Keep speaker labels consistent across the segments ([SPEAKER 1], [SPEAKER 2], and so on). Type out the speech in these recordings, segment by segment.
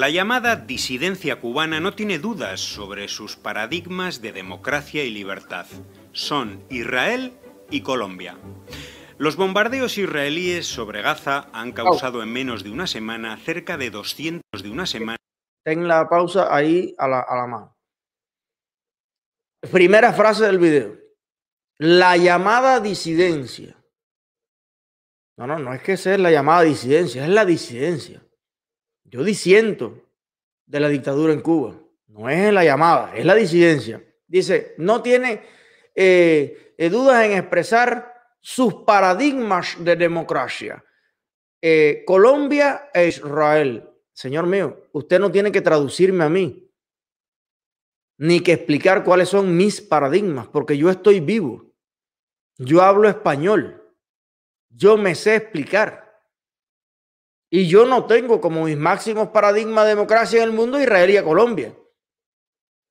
[SPEAKER 1] La llamada disidencia cubana no tiene dudas sobre sus paradigmas de democracia y libertad. Son Israel y Colombia. Los bombardeos israelíes sobre Gaza han causado en menos de una semana cerca de 200 de una semana.
[SPEAKER 2] Ten la pausa ahí a la, a la mano. Primera frase del video. La llamada disidencia. No, no, no es que sea la llamada disidencia, es la disidencia. Yo disiento de la dictadura en Cuba. No es la llamada, es la disidencia. Dice, no tiene eh, eh, dudas en expresar sus paradigmas de democracia. Eh, Colombia e Israel. Señor mío, usted no tiene que traducirme a mí, ni que explicar cuáles son mis paradigmas, porque yo estoy vivo. Yo hablo español. Yo me sé explicar. Y yo no tengo como mis máximos paradigmas de democracia en el mundo Israel y a Colombia.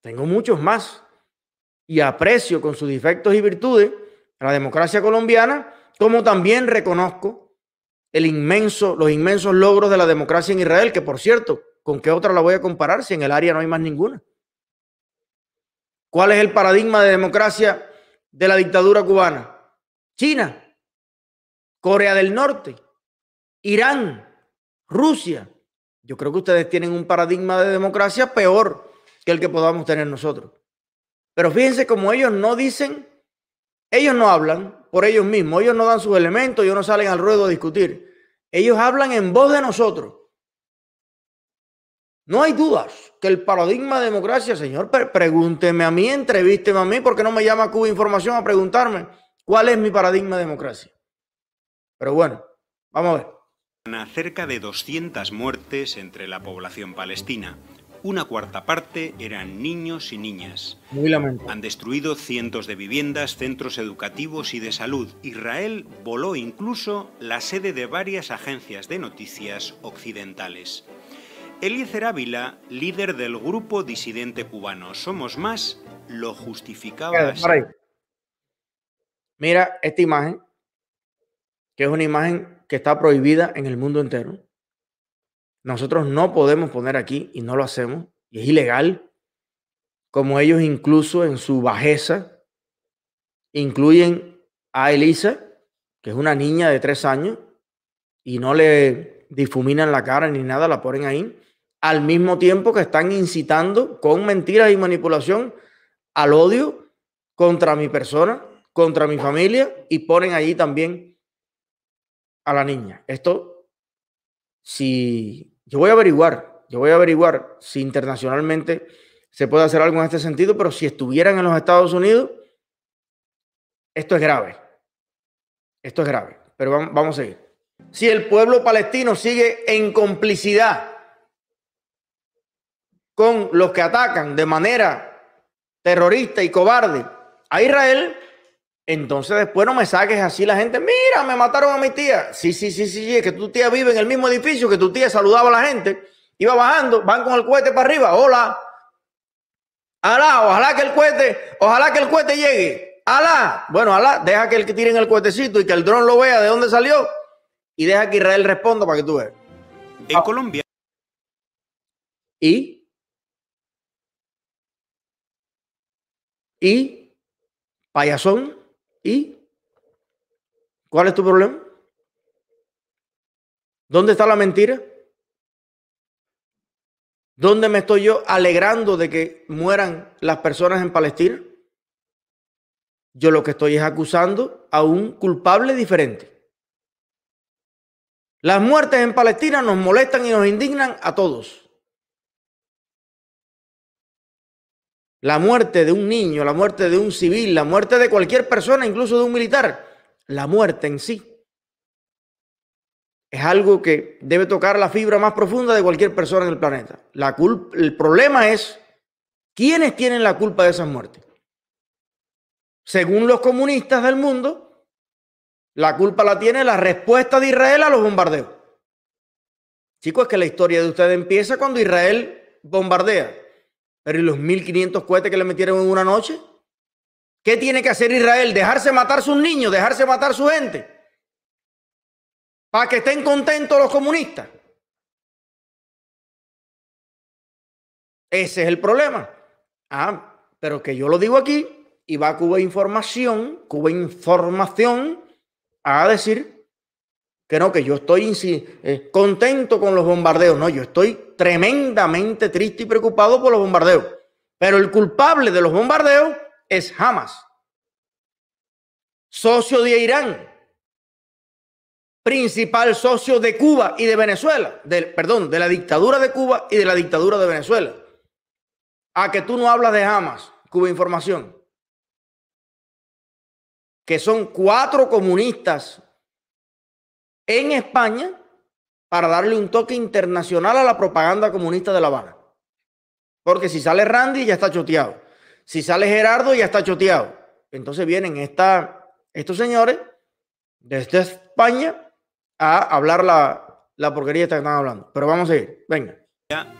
[SPEAKER 2] Tengo muchos más. Y aprecio con sus defectos y virtudes la democracia colombiana, como también reconozco los inmensos logros de la democracia en Israel, que por cierto, ¿con qué otra la voy a comparar si en el área no hay más ninguna? ¿Cuál es el paradigma de democracia de la dictadura cubana? China, Corea del Norte, Irán, Rusia. Yo creo que ustedes tienen un paradigma de democracia peor que el que podamos tener nosotros. Pero fíjense como ellos no dicen, ellos no hablan por ellos mismos, ellos no dan sus elementos, ellos no salen al ruedo a discutir. Ellos hablan en voz de nosotros. No hay dudas que el paradigma de democracia, señor, pregúnteme a mí, entrevísteme a mí, porque no me llama Cuba Información a preguntarme cuál es mi paradigma de democracia. Pero bueno, vamos a ver
[SPEAKER 1] cerca de 200 muertes entre la población palestina. Una cuarta parte eran niños y niñas.
[SPEAKER 2] Muy lamentable.
[SPEAKER 1] Han destruido cientos de viviendas, centros educativos y de salud. Israel voló incluso la sede de varias agencias de noticias occidentales. Eliezer Ávila, líder del grupo disidente cubano Somos Más, lo justificaba
[SPEAKER 2] Mira esta imagen, que es una imagen que está prohibida en el mundo entero. Nosotros no podemos poner aquí y no lo hacemos y es ilegal, como ellos incluso en su bajeza incluyen a Elisa, que es una niña de tres años, y no le difuminan la cara ni nada, la ponen ahí, al mismo tiempo que están incitando con mentiras y manipulación al odio contra mi persona, contra mi familia, y ponen allí también a la niña. Esto, si yo voy a averiguar, yo voy a averiguar si internacionalmente se puede hacer algo en este sentido, pero si estuvieran en los Estados Unidos, esto es grave. Esto es grave. Pero vamos, vamos a seguir. Si el pueblo palestino sigue en complicidad con los que atacan de manera terrorista y cobarde a Israel, entonces después no me saques así la gente, mira, me mataron a mi tía. Sí, sí, sí, sí, es que tu tía vive en el mismo edificio, que tu tía saludaba a la gente, iba bajando, van con el cohete para arriba, hola. Alá, ojalá que el cohete, ojalá que el cohete llegue. Alá, bueno, alá, deja que el que tiren el cohetecito y que el dron lo vea de dónde salió y deja que Israel responda para que tú veas.
[SPEAKER 1] En ah. Colombia.
[SPEAKER 2] ¿Y? ¿Y? Payasón. ¿Y cuál es tu problema? ¿Dónde está la mentira? ¿Dónde me estoy yo alegrando de que mueran las personas en Palestina? Yo lo que estoy es acusando a un culpable diferente. Las muertes en Palestina nos molestan y nos indignan a todos. La muerte de un niño, la muerte de un civil, la muerte de cualquier persona, incluso de un militar, la muerte en sí es algo que debe tocar la fibra más profunda de cualquier persona en el planeta. La el problema es quiénes tienen la culpa de esas muertes. Según los comunistas del mundo, la culpa la tiene la respuesta de Israel a los bombardeos. Chicos, es que la historia de ustedes empieza cuando Israel bombardea. Pero ¿y los 1500 cohetes que le metieron en una noche? ¿Qué tiene que hacer Israel? ¿Dejarse matar sus niños? ¿Dejarse matar su gente? Para que estén contentos los comunistas. Ese es el problema. Ah, pero que yo lo digo aquí y va Cuba Información, Cuba Información a decir que no, que yo estoy eh, contento con los bombardeos. No, yo estoy tremendamente triste y preocupado por los bombardeos. Pero el culpable de los bombardeos es Hamas, socio de Irán, principal socio de Cuba y de Venezuela, perdón, de la dictadura de Cuba y de la dictadura de Venezuela. A que tú no hablas de Hamas, Cuba Información, que son cuatro comunistas en España para darle un toque internacional a la propaganda comunista de La Habana. Porque si sale Randy ya está choteado. Si sale Gerardo ya está choteado. Entonces vienen esta, estos señores desde España a hablar la, la porquería que están hablando. Pero vamos a ir. Venga.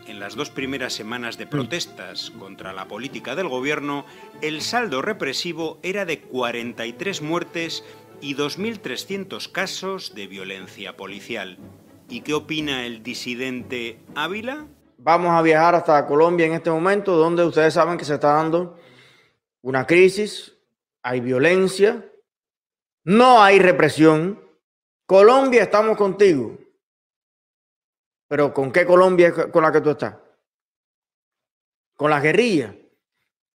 [SPEAKER 1] En las dos primeras semanas de protestas contra la política del gobierno, el saldo represivo era de 43 muertes y 2.300 casos de violencia policial. ¿Y qué opina el disidente Ávila?
[SPEAKER 2] Vamos a viajar hasta Colombia en este momento, donde ustedes saben que se está dando una crisis, hay violencia, no hay represión. Colombia, estamos contigo. Pero ¿con qué Colombia con la que tú estás? ¿Con las guerrillas?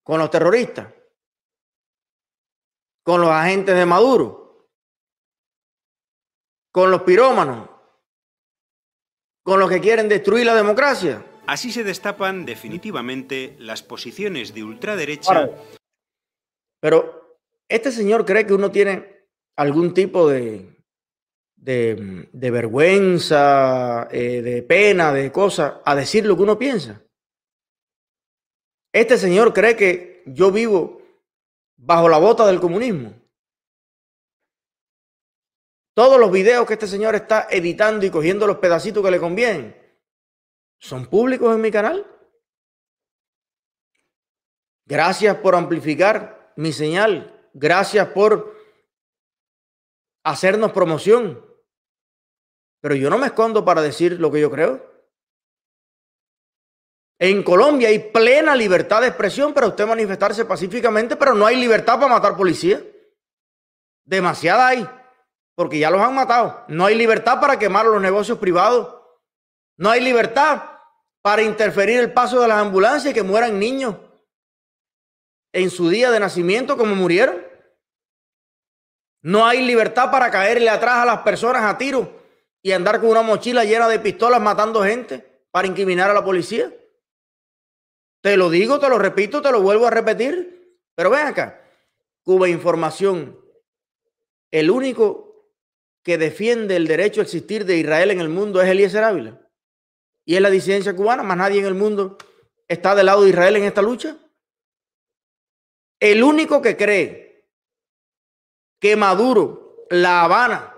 [SPEAKER 2] ¿Con los terroristas? ¿Con los agentes de Maduro? Con los pirómanos, con los que quieren destruir la democracia.
[SPEAKER 1] Así se destapan definitivamente las posiciones de ultraderecha.
[SPEAKER 2] pero este señor cree que uno tiene algún tipo de, de, vergüenza, eh, de pena, de cosas, a decir lo que uno piensa. Este señor cree que yo vivo bajo la bota del comunismo. Todos los videos que este señor está editando y cogiendo los pedacitos que le convienen son públicos en mi canal. Gracias por amplificar mi señal. Gracias por hacernos promoción. Pero yo no me escondo para decir lo que yo creo. En Colombia hay plena libertad de expresión para usted manifestarse pacíficamente, pero no hay libertad para matar policía. Demasiada hay porque ya los han matado. No hay libertad para quemar los negocios privados. No hay libertad para interferir el paso de las ambulancias y que mueran niños en su día de nacimiento como murieron. No hay libertad para caerle atrás a las personas a tiro y andar con una mochila llena de pistolas matando gente para incriminar a la policía. Te lo digo, te lo repito, te lo vuelvo a repetir. Pero ven acá, Cuba Información, el único que defiende el derecho a existir de Israel en el mundo es Eliezer Ávila. Y es la disidencia cubana, más nadie en el mundo está del lado de Israel en esta lucha. El único que cree que Maduro, La Habana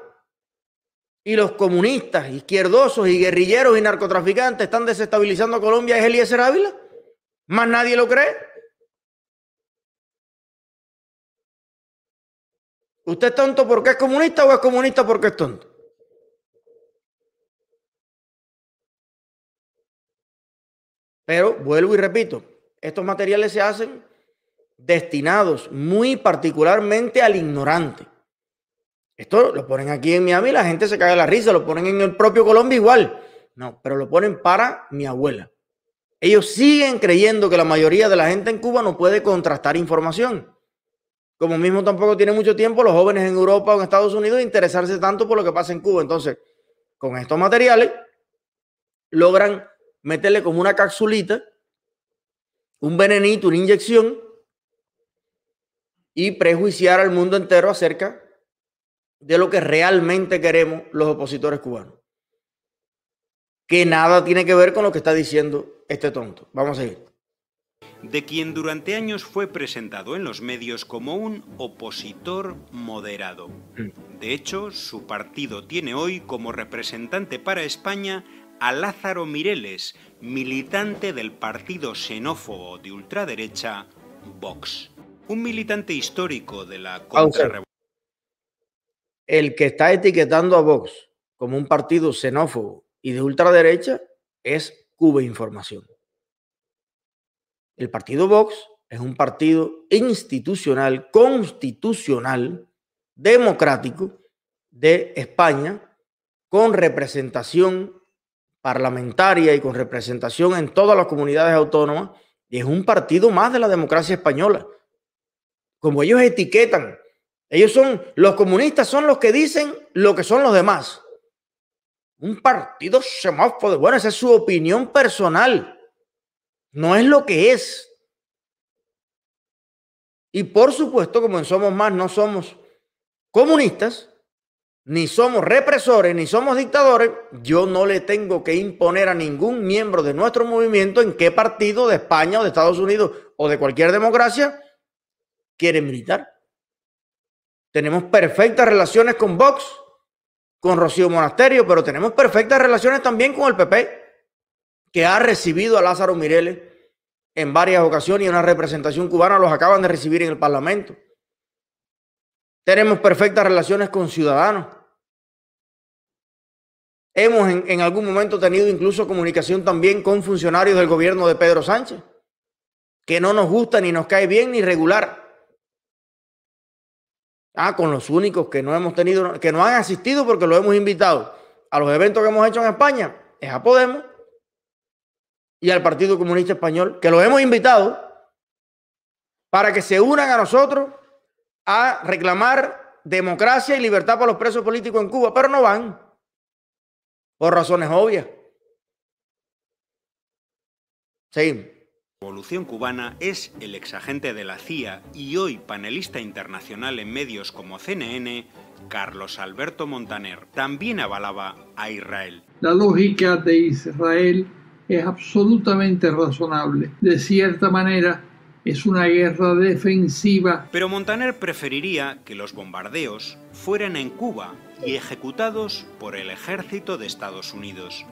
[SPEAKER 2] y los comunistas, izquierdosos y guerrilleros y narcotraficantes están desestabilizando a Colombia es Eliezer Ávila. Más nadie lo cree. ¿Usted es tonto porque es comunista o es comunista porque es tonto? Pero vuelvo y repito, estos materiales se hacen destinados muy particularmente al ignorante. Esto lo ponen aquí en Miami la gente se cae la risa, lo ponen en el propio Colombia igual. No, pero lo ponen para mi abuela. Ellos siguen creyendo que la mayoría de la gente en Cuba no puede contrastar información. Como mismo tampoco tiene mucho tiempo los jóvenes en Europa o en Estados Unidos interesarse tanto por lo que pasa en Cuba. Entonces, con estos materiales, logran meterle como una capsulita, un venenito, una inyección, y prejuiciar al mundo entero acerca de lo que realmente queremos los opositores cubanos. Que nada tiene que ver con lo que está diciendo este tonto. Vamos a seguir
[SPEAKER 1] de quien durante años fue presentado en los medios como un opositor moderado. Mm. De hecho, su partido tiene hoy como representante para España a Lázaro Mireles, militante del partido xenófobo de ultraderecha Vox. Un militante histórico de la contrarrevolución.
[SPEAKER 2] El que está etiquetando a Vox como un partido xenófobo y de ultraderecha es Cuba Información. El partido Vox es un partido institucional, constitucional, democrático de España, con representación parlamentaria y con representación en todas las comunidades autónomas, y es un partido más de la democracia española. Como ellos etiquetan, ellos son, los comunistas son los que dicen lo que son los demás. Un partido semáforo, bueno, esa es su opinión personal, no es lo que es. Y por supuesto, como Somos Más no somos comunistas, ni somos represores, ni somos dictadores, yo no le tengo que imponer a ningún miembro de nuestro movimiento en qué partido de España o de Estados Unidos o de cualquier democracia quiere militar. Tenemos perfectas relaciones con Vox, con Rocío Monasterio, pero tenemos perfectas relaciones también con el PP, que ha recibido a Lázaro Mireles en varias ocasiones y una representación cubana los acaban de recibir en el Parlamento. Tenemos perfectas relaciones con ciudadanos. Hemos en, algún momento tenido incluso comunicación también con funcionarios del gobierno de Pedro Sánchez, que no nos gusta ni nos cae bien ni regular. Ah, con los únicos que no hemos tenido, que no han asistido porque lo hemos invitado a los eventos que hemos hecho en España, es a Podemos y al Partido Comunista Español, que los hemos invitado para que se unan a nosotros a reclamar democracia y libertad para los presos políticos en Cuba, pero no van, por razones obvias.
[SPEAKER 1] Seguimos. Revolución cubana es el exagente de la CIA y hoy panelista internacional en medios como CNN, Carlos Alberto Montaner, también avalaba a Israel.
[SPEAKER 3] La lógica de Israel es absolutamente razonable. De cierta manera, es una guerra defensiva.
[SPEAKER 1] Pero Montaner preferiría que los bombardeos fueran en Cuba y ejecutados por el ejército de Estados Unidos.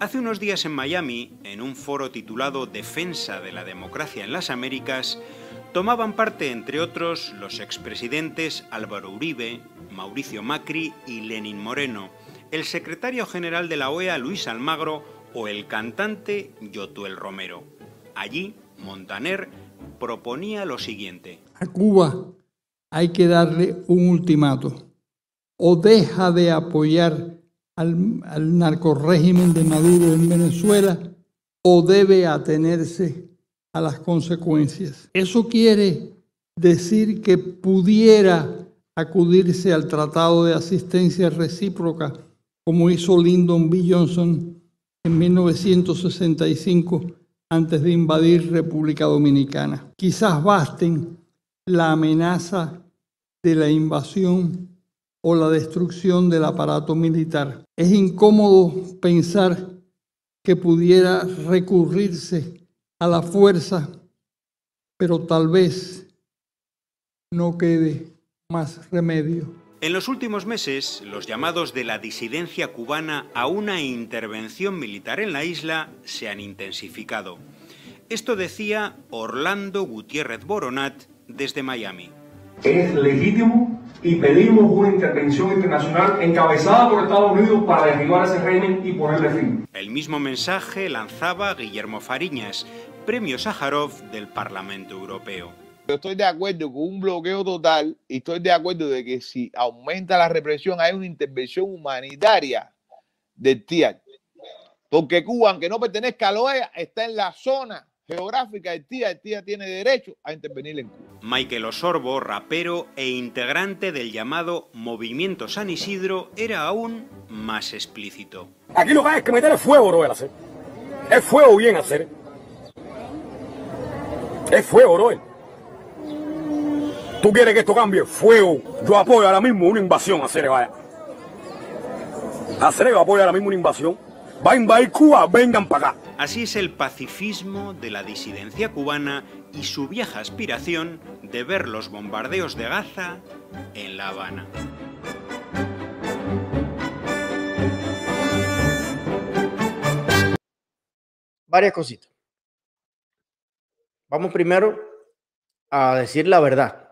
[SPEAKER 1] Hace unos días en Miami, en un foro titulado Defensa de la Democracia en las Américas, tomaban parte, entre otros, los expresidentes Álvaro Uribe, Mauricio Macri y Lenin Moreno, el secretario general de la OEA Luis Almagro o el cantante Yotuel Romero. Allí, Montaner proponía lo siguiente.
[SPEAKER 3] A Cuba hay que darle un ultimato. O deja de apoyar al, al narcorrégimen de Maduro en Venezuela o debe atenerse a las consecuencias. Eso quiere decir que pudiera acudirse al Tratado de Asistencia Recíproca, como hizo Lyndon B. Johnson en 1965 antes de invadir República Dominicana. Quizás basten la amenaza de la invasión o la destrucción del aparato militar. Es incómodo pensar que pudiera recurrirse a la fuerza, pero tal vez no quede más remedio.
[SPEAKER 1] En los últimos meses, los llamados de la disidencia cubana a una intervención militar en la isla se han intensificado. Esto decía Orlando Gutiérrez Boronat desde Miami.
[SPEAKER 4] Es legítimo y pedimos una intervención internacional encabezada por Estados Unidos para derribar ese régimen y ponerle fin.
[SPEAKER 1] El mismo mensaje lanzaba Guillermo Fariñas, premio Sájarov del Parlamento Europeo.
[SPEAKER 5] Yo estoy de acuerdo con un bloqueo total y estoy de acuerdo de que si aumenta la represión hay una intervención humanitaria del TIA. Porque Cuba, aunque no pertenezca a la OEA, está en la zona geográfica del TIA. El TIA tiene derecho a intervenir en Cuba.
[SPEAKER 1] Michael Osorbo, rapero e integrante del llamado Movimiento San Isidro, era aún más explícito.
[SPEAKER 6] Aquí lo que hay es que meter el fuego, no hacer. Es fuego bien hacer. Es fuego, bro. ¿Tú quieres que esto cambie? Fuego. Yo apoyo ahora mismo una invasión a Cere, vaya. A Cere apoya ahora mismo una invasión. Va a invadir Cuba, vengan para acá.
[SPEAKER 1] Así es el pacifismo de la disidencia cubana y su vieja aspiración de ver los bombardeos de Gaza en La Habana.
[SPEAKER 2] Varias cositas. Vamos primero a decir la verdad.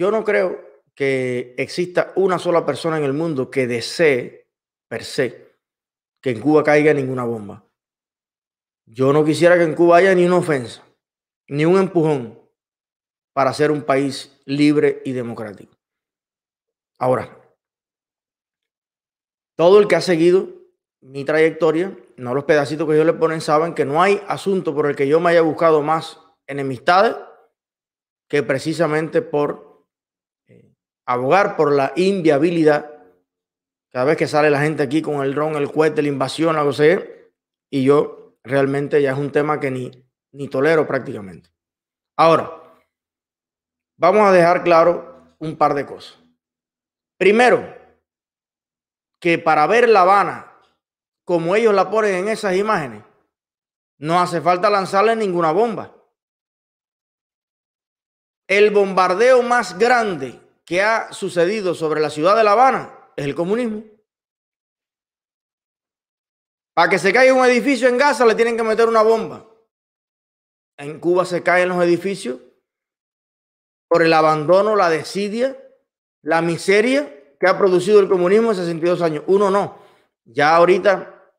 [SPEAKER 2] Yo no creo que exista una sola persona en el mundo que desee, per se, que en Cuba caiga ninguna bomba. Yo no quisiera que en Cuba haya ni una ofensa, ni un empujón para ser un país libre y democrático. Ahora, todo el que ha seguido mi trayectoria, no los pedacitos que yo le ponen, saben que no hay asunto por el que yo me haya buscado más enemistades que precisamente por abogar por la inviabilidad. Cada vez que sale la gente aquí con el dron, el cohete, la invasión, algo así, y yo realmente ya es un tema que ni, ni tolero prácticamente. Ahora, vamos a dejar claro un par de cosas. Primero, que para ver La Habana como ellos la ponen en esas imágenes, no hace falta lanzarle ninguna bomba. El bombardeo más grande que ha sucedido sobre la ciudad de La Habana es el comunismo. Para que se caiga un edificio en Gaza le tienen que meter una bomba. En Cuba se caen los edificios por el abandono, la desidia, la miseria que ha producido el comunismo en 62 años. Uno no. Ya ahorita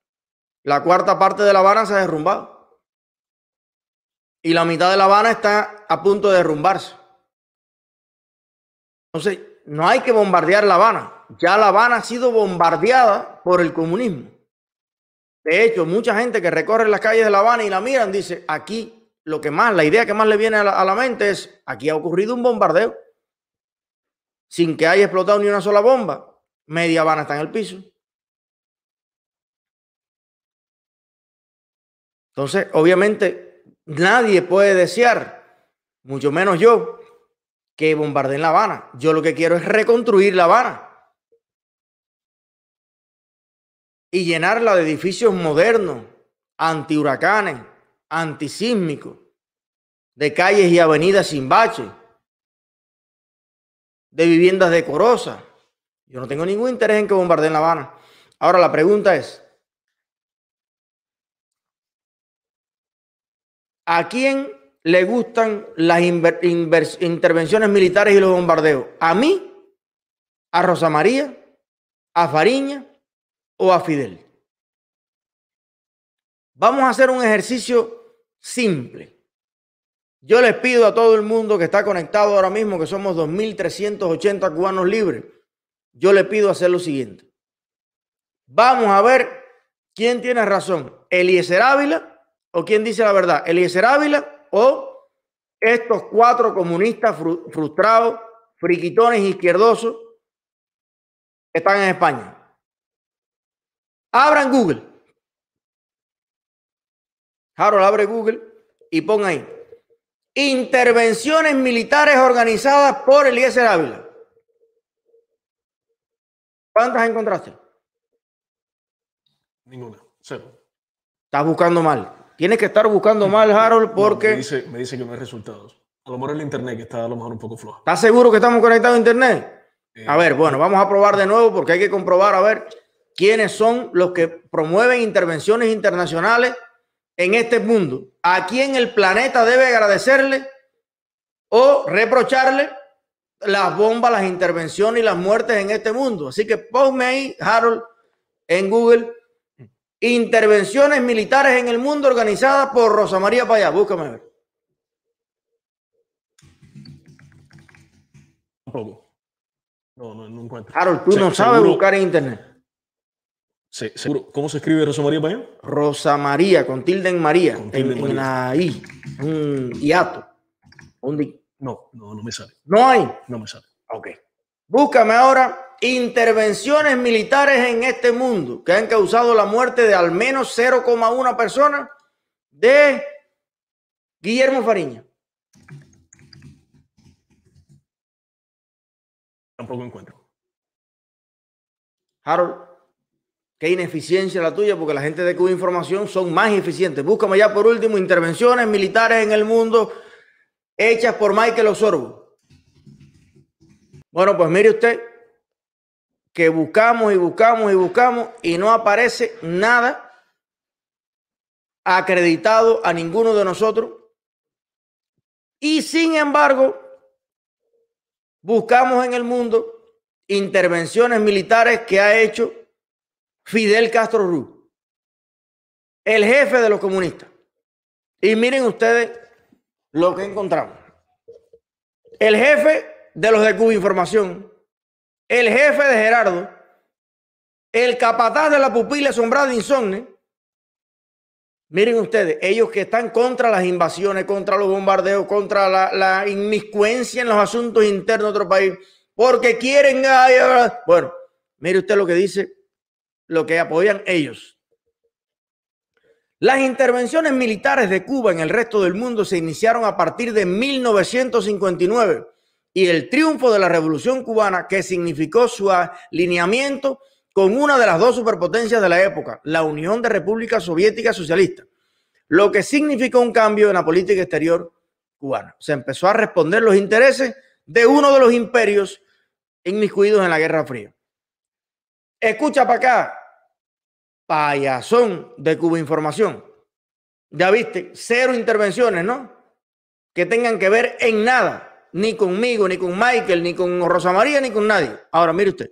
[SPEAKER 2] la cuarta parte de La Habana se ha derrumbado. Y la mitad de La Habana está a punto de derrumbarse. Entonces, no hay que bombardear La Habana. Ya La Habana ha sido bombardeada por el comunismo. De hecho, mucha gente que recorre las calles de La Habana y la miran dice, aquí lo que más, la idea que más le viene a la, a la mente es, aquí ha ocurrido un bombardeo sin que haya explotado ni una sola bomba. Media Habana está en el piso. Entonces, obviamente, nadie puede desear, mucho menos yo, que bombardeen La Habana. Yo lo que quiero es reconstruir La Habana. Y llenarla de edificios modernos, antihuracanes, antisísmicos, de calles y avenidas sin bache, de viviendas decorosas. Yo no tengo ningún interés en que bombardeen La Habana. Ahora la pregunta es, ¿a quién le gustan las intervenciones militares y los bombardeos? ¿A mí? ¿A Rosa María? ¿A Fariña? ¿O a Fidel? Vamos a hacer un ejercicio simple. Yo les pido a todo el mundo que está conectado ahora mismo, que somos 2.380 cubanos libres, yo le pido hacer lo siguiente. Vamos a ver quién tiene razón, Eliezer Ávila o quién dice la verdad, Eliezer Ávila o estos cuatro comunistas frustrados, friquitones izquierdosos que están en España. Abran Google. Harold, abre Google y pon ahí. Intervenciones militares organizadas por Eliezer Ávila. ¿Cuántas encontraste?
[SPEAKER 7] Ninguna, cero.
[SPEAKER 2] Estás buscando mal. Tienes que estar buscando mal, Harold, porque...
[SPEAKER 7] me, dice, me dice que no hay resultados. A lo mejor el internet que está a lo mejor un poco flojo.
[SPEAKER 2] ¿Estás seguro que estamos conectados a internet? Eh, a ver, bueno, vamos a probar de nuevo porque hay que comprobar a ver quiénes son los que promueven intervenciones internacionales en este mundo, ¿a quién el planeta debe agradecerle o reprocharle las bombas, las intervenciones y las muertes en este mundo? Así que ponme ahí, Harold, en Google, intervenciones militares en el mundo organizadas por Rosa María Payá. Búscame a ver.
[SPEAKER 7] Tampoco. No, no, no encuentro.
[SPEAKER 2] Harold, tú no sabes buscar en internet.
[SPEAKER 7] seguro. ¿Cómo se escribe Rosa María Payá?
[SPEAKER 2] Rosa María, con tilde en María, en, la I, un hiato.
[SPEAKER 7] No, no, no me sale.
[SPEAKER 2] ¿No hay?
[SPEAKER 7] No me sale.
[SPEAKER 2] Ok. Búscame ahora intervenciones militares en este mundo que han causado la muerte de al menos 0,1 personas de Guillermo Fariña.
[SPEAKER 7] Tampoco encuentro.
[SPEAKER 2] Harold. Qué ineficiencia la tuya, porque la gente de Cuba Información son más eficientes. Búscame ya por último intervenciones militares en el mundo hechas por Michael Osorbo. Bueno, pues mire usted que buscamos y buscamos y buscamos y no aparece nada acreditado a ninguno de nosotros. Y sin embargo, buscamos en el mundo intervenciones militares que ha hecho Fidel Castro Ruz, el jefe de los comunistas. Y miren ustedes lo que encontramos. El jefe de los de Cuba Información, el jefe de Gerardo, el capataz de la pupila asombrada Insomne. Miren ustedes, ellos que están contra las invasiones, contra los bombardeos, contra la, la inmiscuencia en los asuntos internos de otro país, porque quieren. Bueno, mire usted lo que dice, lo que apoyan ellos. Las intervenciones militares de Cuba en el resto del mundo se iniciaron a partir de 1959 y el triunfo de la Revolución cubana que significó su alineamiento con una de las dos superpotencias de la época, la Unión de Repúblicas Soviéticas Socialistas, lo que significó un cambio en la política exterior cubana. Se empezó a responder los intereses de uno de los imperios inmiscuidos en la Guerra Fría. Escucha para acá, payasón de Cuba Información. Ya viste, cero intervenciones, ¿no? Que tengan que ver en nada, ni conmigo, ni con Michael, ni con Rosa María, ni con nadie. Ahora, mire usted.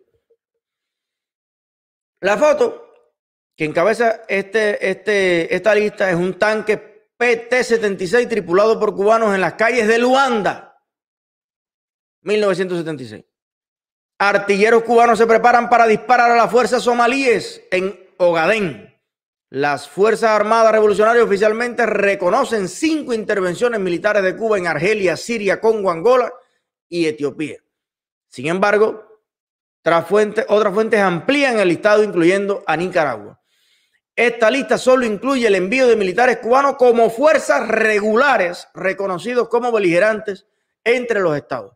[SPEAKER 2] La foto que encabeza este, este, esta lista es un tanque PT-76 tripulado por cubanos en las calles de Luanda, 1976. Artilleros cubanos se preparan para disparar a las fuerzas somalíes en Ogadén. Las Fuerzas Armadas Revolucionarias oficialmente reconocen cinco intervenciones militares de Cuba en Argelia, Siria, Congo, Angola y Etiopía. Sin embargo, otras fuentes, amplían el listado incluyendo a Nicaragua. Esta lista solo incluye el envío de militares cubanos como fuerzas regulares reconocidos como beligerantes entre los estados.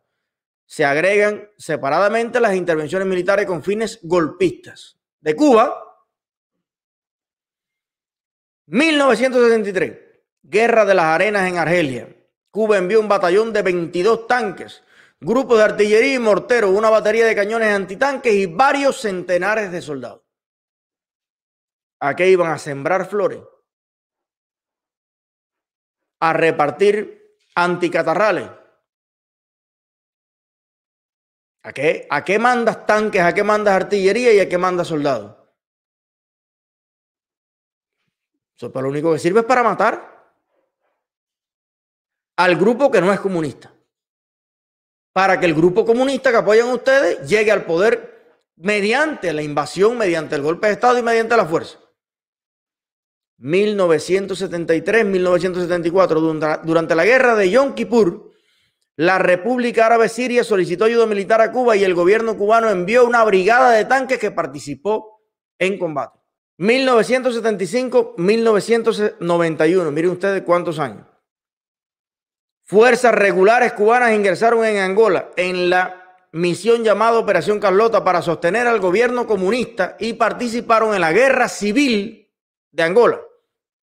[SPEAKER 2] Se agregan separadamente las intervenciones militares con fines golpistas. De Cuba, 1973, Guerra de las Arenas en Argelia. Cuba envió un batallón de 22 tanques, grupos de artillería y morteros, una batería de cañones antitanques y varios centenares de soldados. ¿A qué iban a sembrar flores? A repartir anticatarrales. ¿A qué, ¿A qué mandas tanques? ¿A qué mandas artillería y a qué mandas soldados? Eso para lo único que sirve es para matar al grupo que no es comunista. Para que el grupo comunista que apoyan ustedes llegue al poder mediante la invasión, mediante el golpe de Estado y mediante la fuerza. 1973-1974, durante la guerra de Yom Kippur, la República Árabe Siria solicitó ayuda militar a Cuba y el gobierno cubano envió una brigada de tanques que participó en combate. 1975-1991. Miren ustedes cuántos años. Fuerzas regulares cubanas ingresaron en Angola en la misión llamada Operación Carlota para sostener al gobierno comunista y participaron en la guerra civil de Angola.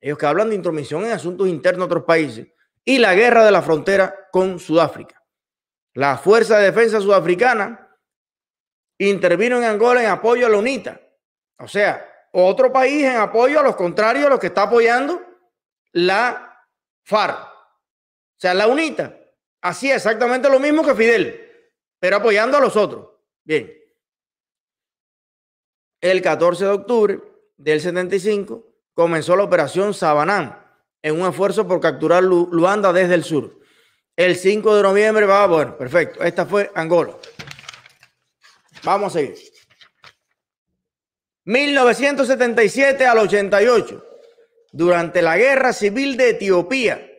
[SPEAKER 2] Ellos que hablan de intromisión en asuntos internos de otros países y la guerra de la frontera con Sudáfrica. La Fuerza de Defensa Sudafricana intervino en Angola en apoyo a la UNITA. O sea, otro país en apoyo a los contrarios a los que está apoyando la FARC. O sea, la UNITA. Así exactamente lo mismo que Fidel, pero apoyando a los otros. Bien. El 14 de octubre del 75 comenzó la operación Sabanán en un esfuerzo por capturar Luanda desde el sur. El 5 de noviembre va, bueno, perfecto. Esta fue Angola. Vamos a seguir. 1977 al 88, durante la guerra civil de Etiopía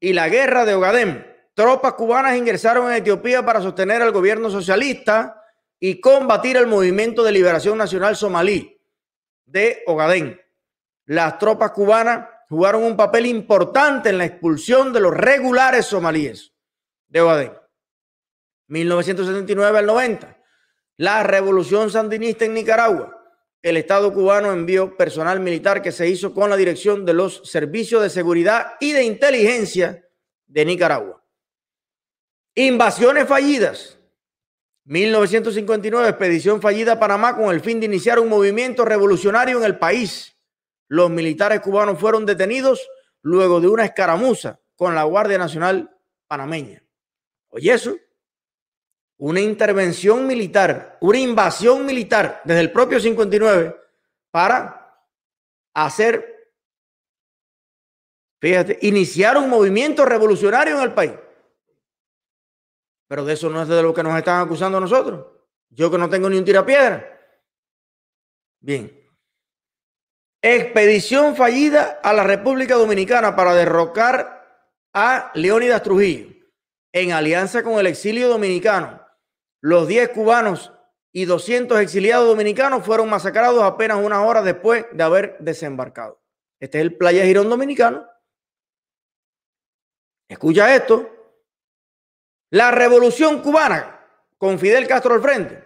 [SPEAKER 2] y la guerra de Ogadén, tropas cubanas ingresaron en Etiopía para sostener al gobierno socialista y combatir el movimiento de liberación nacional somalí de Ogadén. Las tropas cubanas jugaron un papel importante en la expulsión de los regulares somalíes de Ogadén. 1979 al 90, la revolución sandinista en Nicaragua el Estado cubano envió personal militar que se hizo con la dirección de los servicios de seguridad y de inteligencia de Nicaragua. Invasiones fallidas. 1959, expedición fallida a Panamá con el fin de iniciar un movimiento revolucionario en el país. Los militares cubanos fueron detenidos luego de una escaramuza con la Guardia Nacional panameña. Oye, eso una intervención militar, una invasión militar desde el propio 59 para hacer Fíjate, iniciaron un movimiento revolucionario en el país. Pero de eso no es de lo que nos están acusando nosotros. Yo que no tengo ni un tirapiedra. Bien. Expedición fallida a la República Dominicana para derrocar a Leónidas Trujillo en alianza con el exilio dominicano. Los 10 cubanos y 200 exiliados dominicanos fueron masacrados apenas unas horas después de haber desembarcado. Este es el Playa Girón dominicano. Escucha esto. La revolución cubana, con Fidel Castro al frente,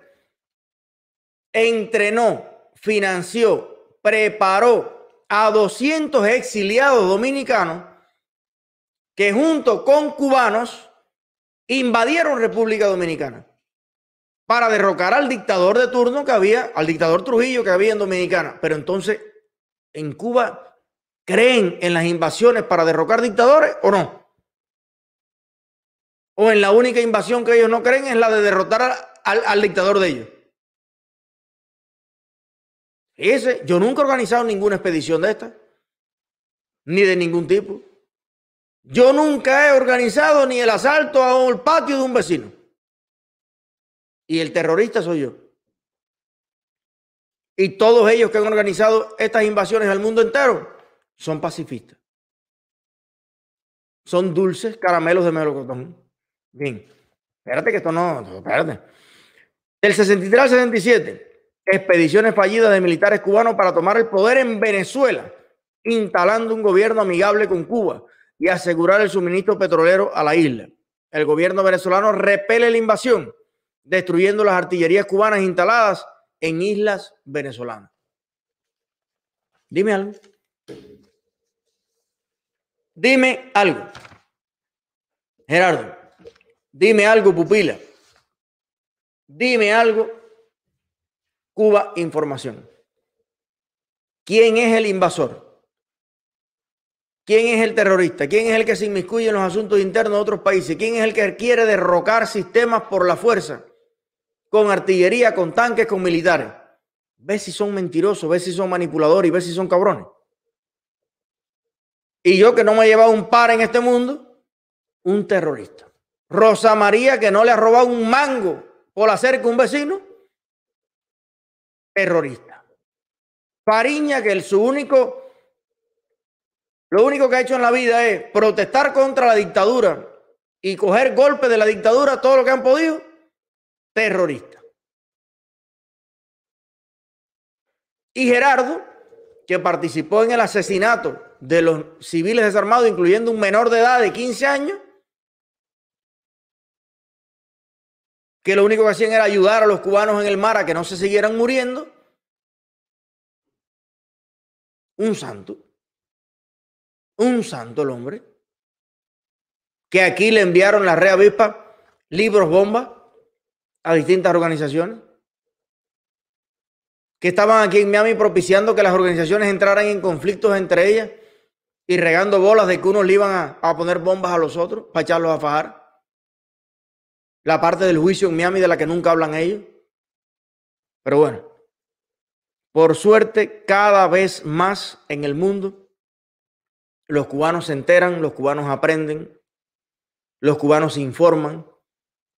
[SPEAKER 2] entrenó, financió, preparó a 200 exiliados dominicanos que junto con cubanos invadieron República Dominicana para derrocar al dictador de turno que había, al dictador Trujillo que había en Dominicana. Pero entonces, en Cuba, ¿creen en las invasiones para derrocar dictadores o no? O en la única invasión que ellos no creen es la de derrotar al, dictador de ellos. Ese, yo nunca he organizado ninguna expedición de esta, ni de ningún tipo. Yo nunca he organizado ni el asalto a un patio de un vecino. Y el terrorista soy yo. Y todos ellos que han organizado estas invasiones al mundo entero son pacifistas. Son dulces caramelos de melocotón. Bien, espérate que esto no, espérate. Del 63 al 67, expediciones fallidas de militares cubanos para tomar el poder en Venezuela, instalando un gobierno amigable con Cuba y asegurar el suministro petrolero a la isla. El gobierno venezolano repele la invasión, destruyendo las artillerías cubanas instaladas en islas venezolanas. Dime algo. Dime algo. Gerardo, dime algo, pupila. Dime algo, Cuba Información. ¿Quién es el invasor? ¿Quién es el terrorista? ¿Quién es el que se inmiscuye en los asuntos internos de otros países? ¿Quién es el que quiere derrocar sistemas por la fuerza? Con artillería, con tanques, con militares. Ve si son mentirosos, ve si son manipuladores y ve si son cabrones. Y yo que no me he llevado un par en este mundo, un terrorista. Rosa María que no le ha robado un mango por hacer con un vecino, terrorista. Fariña que el, su único lo único que ha hecho en la vida es protestar contra la dictadura y coger golpes de la dictadura todo lo que han podido. Terrorista. Y Gerardo, que participó en el asesinato de los civiles desarmados, incluyendo un menor de edad de 15 años, que lo único que hacían era ayudar a los cubanos en el mar a que no se siguieran muriendo. Un santo un santo el hombre, que aquí le enviaron la red avispa libros bomba a distintas organizaciones, que estaban aquí en Miami propiciando que las organizaciones entraran en conflictos entre ellas y regando bolas de que unos le iban a, poner bombas a los otros para echarlos a fajar. La parte del juicio en Miami de la que nunca hablan ellos. Pero bueno, por suerte, cada vez más en el mundo los cubanos se enteran, los cubanos aprenden, los cubanos se informan.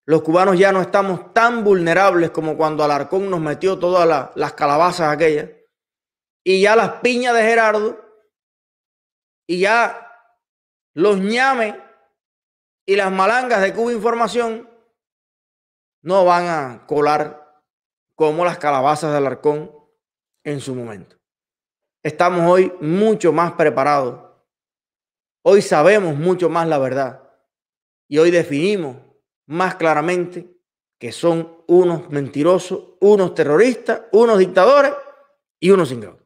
[SPEAKER 2] Los cubanos ya no estamos tan vulnerables como cuando Alarcón nos metió todas las calabazas aquellas. Y ya las piñas de Gerardo y ya los ñames y las malangas de Cuba Información no van a colar como las calabazas de Alarcón en su momento. Estamos hoy mucho más preparados Hoy sabemos mucho más la verdad y hoy definimos más claramente que son unos mentirosos, unos terroristas, unos dictadores y unos ingratos.